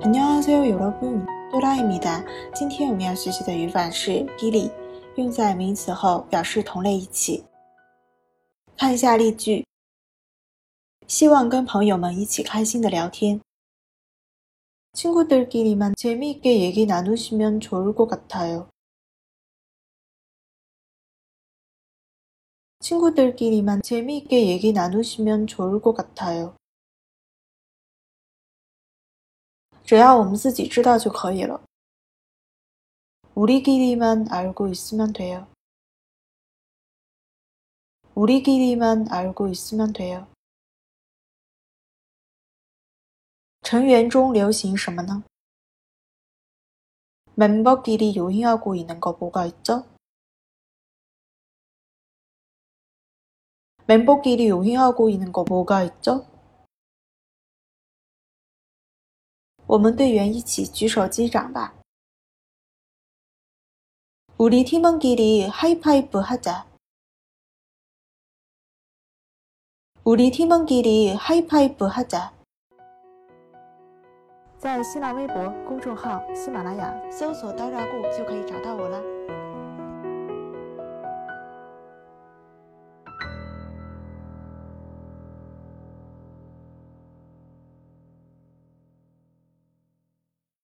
안녕하세요여러분多拉伊米达。今天我们要学习的语法是 “gili”，用在名词后表示同类一起。看一下例句：希望跟朋友们一起开心的聊天。친구들끼리만재미있게얘기나누시면좋을것같아 요。 친구들끼리만재미있게얘기나누시면좋을것같아 요。 只要我们自己知道就可以了。우리끼리만알고있으면돼 요。 우리끼리만알고있으면돼 요。 成员中流行什么呢？멤버끼리유행하고있는거뭐가있죠멤버끼리유행하고있는거뭐가있죠 我们队员一起举手击掌吧。우리팀원끼리하이파이브하자우리팀원끼리하이파이브하자在新浪微博公众号“喜马拉雅”搜索“刀扎固”就可以找到我了。